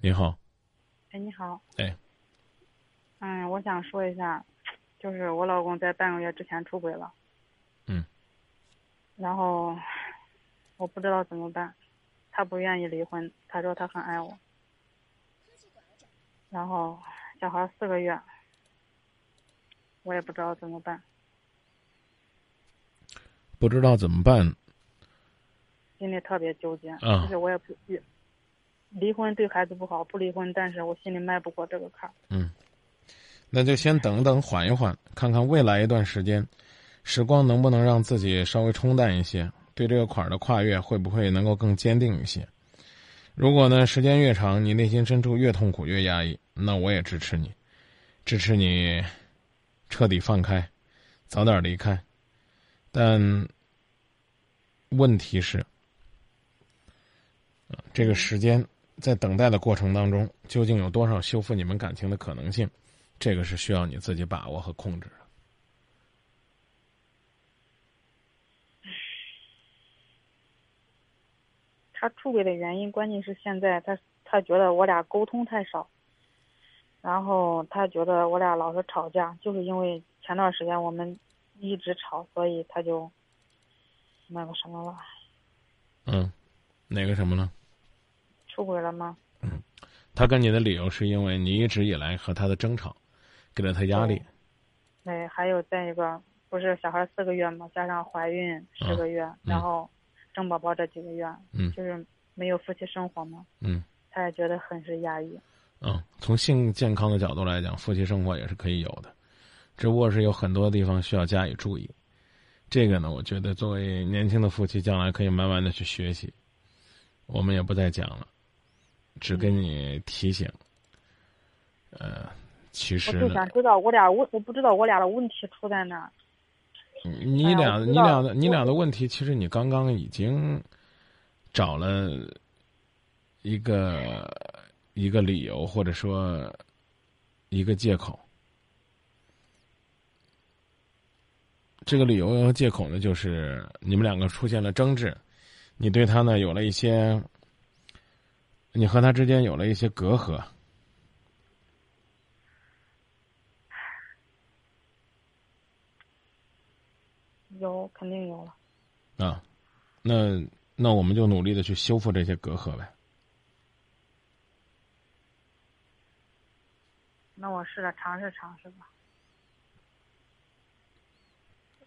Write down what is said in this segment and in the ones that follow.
你好，哎，你好。哎。嗯，我想说一下，就是我老公在半个月之前出轨了。嗯。然后，我不知道怎么办，他不愿意离婚，他说他很爱我。然后，小孩四个月，我也不知道怎么办。不知道怎么办。心里特别纠结，就是我也不离婚对孩子不好，不离婚，但是我心里迈不过这个坎儿。嗯，那就先等等，缓一缓，看看未来一段时间，时光能不能让自己稍微冲淡一些，对这个坎儿的跨越会不会能够更坚定一些？如果呢，时间越长，你内心深处越痛苦、越压抑，那我也支持你，支持你彻底放开，早点离开。但问题是，这个时间。在等待的过程当中，究竟有多少修复你们感情的可能性？这个是需要你自己把握和控制的。他出轨的原因，关键是现在他他觉得我俩沟通太少，然后他觉得我俩老是吵架，就是因为前段时间我们一直吵，所以他就那个什么了。嗯，哪个什么呢？出轨了吗？嗯，他跟你的理由是因为你一直以来和他的争吵，给了他压力。对，还有再一个，不是小孩四个月嘛，加上怀孕十个月，然后生宝宝这几个月，嗯，就是没有夫妻生活嘛，嗯，他也觉得很是压抑。嗯，从性健康的角度来讲，夫妻生活也是可以有的，只不过是有很多地方需要加以注意。这个呢，我觉得作为年轻的夫妻，将来可以慢慢的去学习。我们也不再讲了。只跟你提醒，呃，其实我就想知道我俩问，我不知道我俩的问题出在哪。你俩，你俩的，你俩的问题，其实你刚刚已经找了一个一个理由，或者说一个借口。这个理由和借口呢，就是你们两个出现了争执，你对他呢有了一些。你和他之间有了一些隔阂，有肯定有了。啊，那那我们就努力的去修复这些隔阂呗。那我试着尝试尝试吧。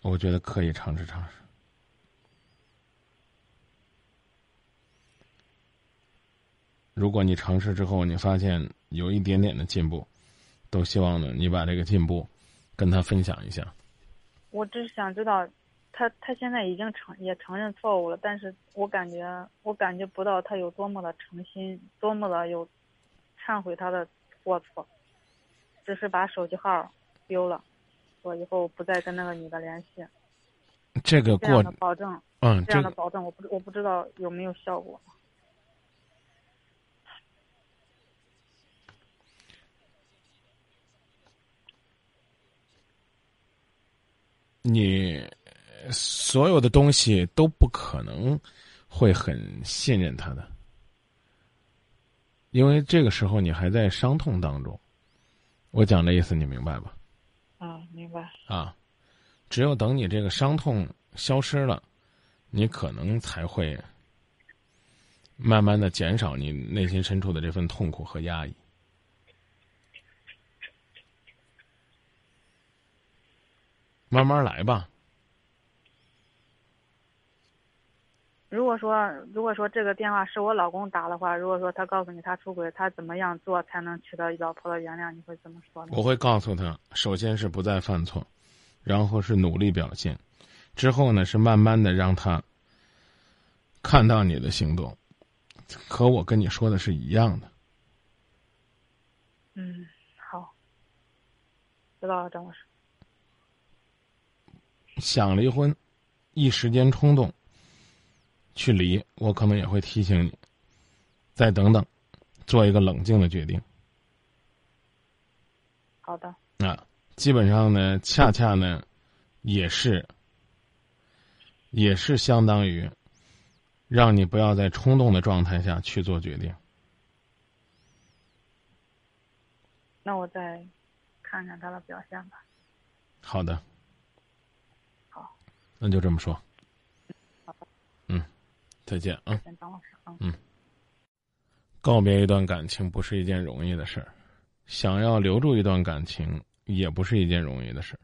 我觉得可以尝试尝试。如果你尝试之后，你发现有一点点的进步，都希望呢，你把这个进步跟他分享一下。我只是想知道，他他现在已经承也承认错误了，但是我感觉我感觉不到他有多么的诚心，多么的有忏悔他的过错，只是把手机号丢了，我以后不再跟那个女的联系。这个过保证，嗯，这样的保证，我不我不知道有没有效果。你所有的东西都不可能会很信任他的，因为这个时候你还在伤痛当中。我讲的意思你明白吧？啊，明白。啊，只有等你这个伤痛消失了，你可能才会慢慢的减少你内心深处的这份痛苦和压抑。慢慢来吧。如果说，如果说这个电话是我老公打的话，如果说他告诉你他出轨，他怎么样做才能取得老婆的原谅？你会怎么说呢？我会告诉他，首先是不再犯错，然后是努力表现，之后呢是慢慢的让他看到你的行动，和我跟你说的是一样的。嗯，好，知道了，张老师。想离婚，一时间冲动去离，我可能也会提醒你，再等等，做一个冷静的决定。好的。啊，基本上呢，恰恰呢，也是，也是相当于，让你不要在冲动的状态下去做决定。那我再看看他的表现吧。好的，好，那就这么说。好的，嗯，再见啊。嗯。告别一段感情不是一件容易的事儿，想要留住一段感情也不是一件容易的事儿。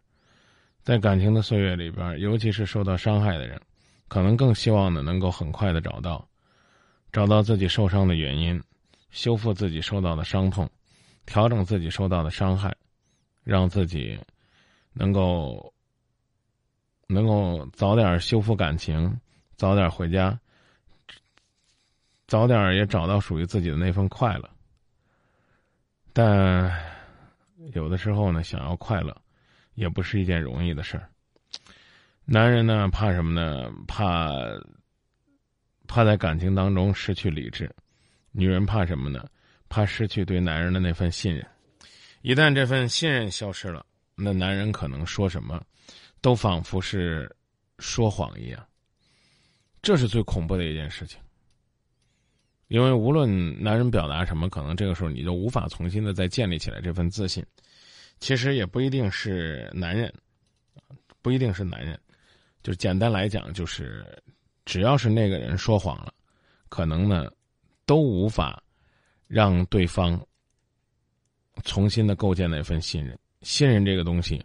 在感情的岁月里边，尤其是受到伤害的人，可能更希望呢能够很快的找到，找到自己受伤的原因，修复自己受到的伤痛，调整自己受到的伤害，让自己能够能够早点修复感情，早点回家。早点也找到属于自己的那份快乐，但有的时候呢，想要快乐，也不是一件容易的事儿。男人呢，怕什么呢？怕怕在感情当中失去理智；女人怕什么呢？怕失去对男人的那份信任。一旦这份信任消失了，那男人可能说什么，都仿佛是说谎一样。这是最恐怖的一件事情。因为无论男人表达什么，可能这个时候你就无法重新的再建立起来这份自信。其实也不一定是男人，不一定是男人，就简单来讲，就是只要是那个人说谎了，可能呢都无法让对方重新的构建那份信任。信任这个东西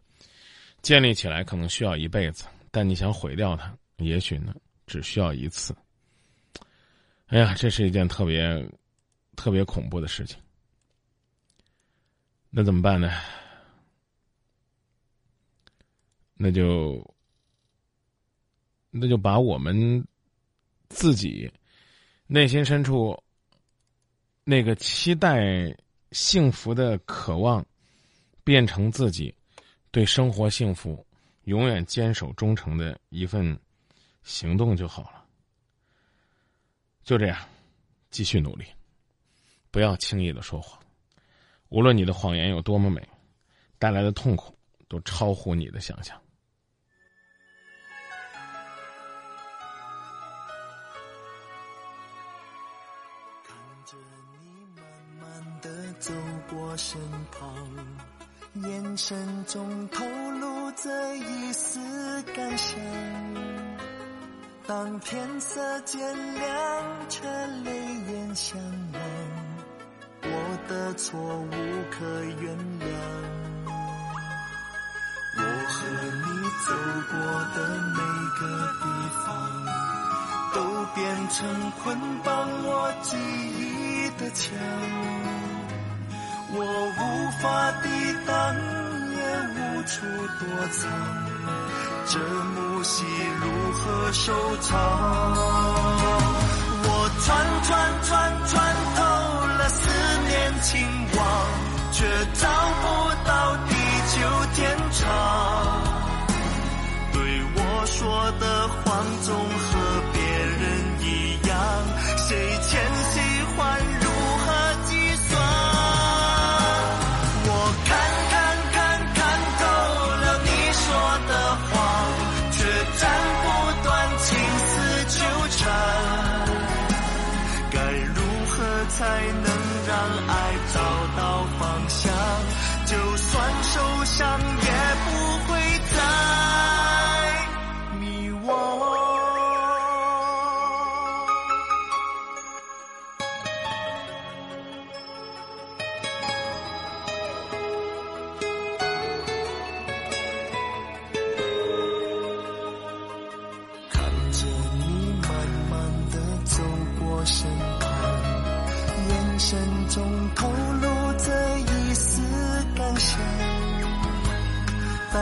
建立起来可能需要一辈子，但你想毁掉它，也许呢只需要一次。哎呀，这是一件特别、特别恐怖的事情。那怎么办呢？那就那就把我们自己内心深处那个期待幸福的渴望，变成自己对生活幸福永远坚守忠诚的一份行动就好了。就这样，继续努力，不要轻易的说谎。无论你的谎言有多么美，带来的痛苦都超乎你的想象。看着你慢慢的走过身旁，眼神中透露着一丝感伤。当天色渐亮，却泪眼相望，我的错无可原谅。我和你走过的每个地方，都变成捆绑我记忆的墙，我无法抵挡，也无处躲藏。这幕戏如何收场？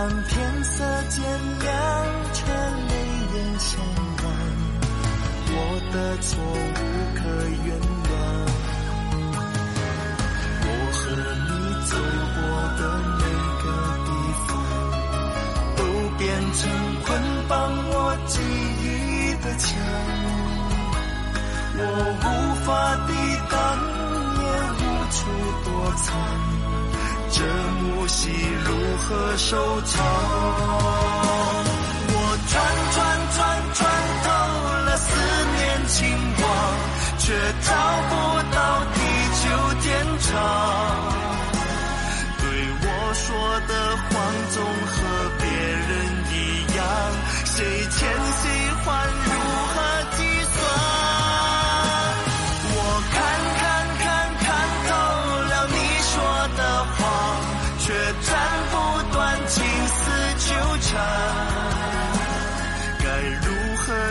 当天色渐亮，却泪眼相望，我的错无可原谅。我和你走过的每个地方。都变成捆绑我记忆的墙，我无法抵挡，也无处躲藏。这木戏如何收场？我穿穿穿穿透了思念情网，却找不到地久天长。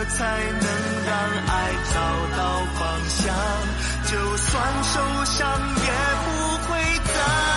才能让爱找到方向。就算受伤，也不会再。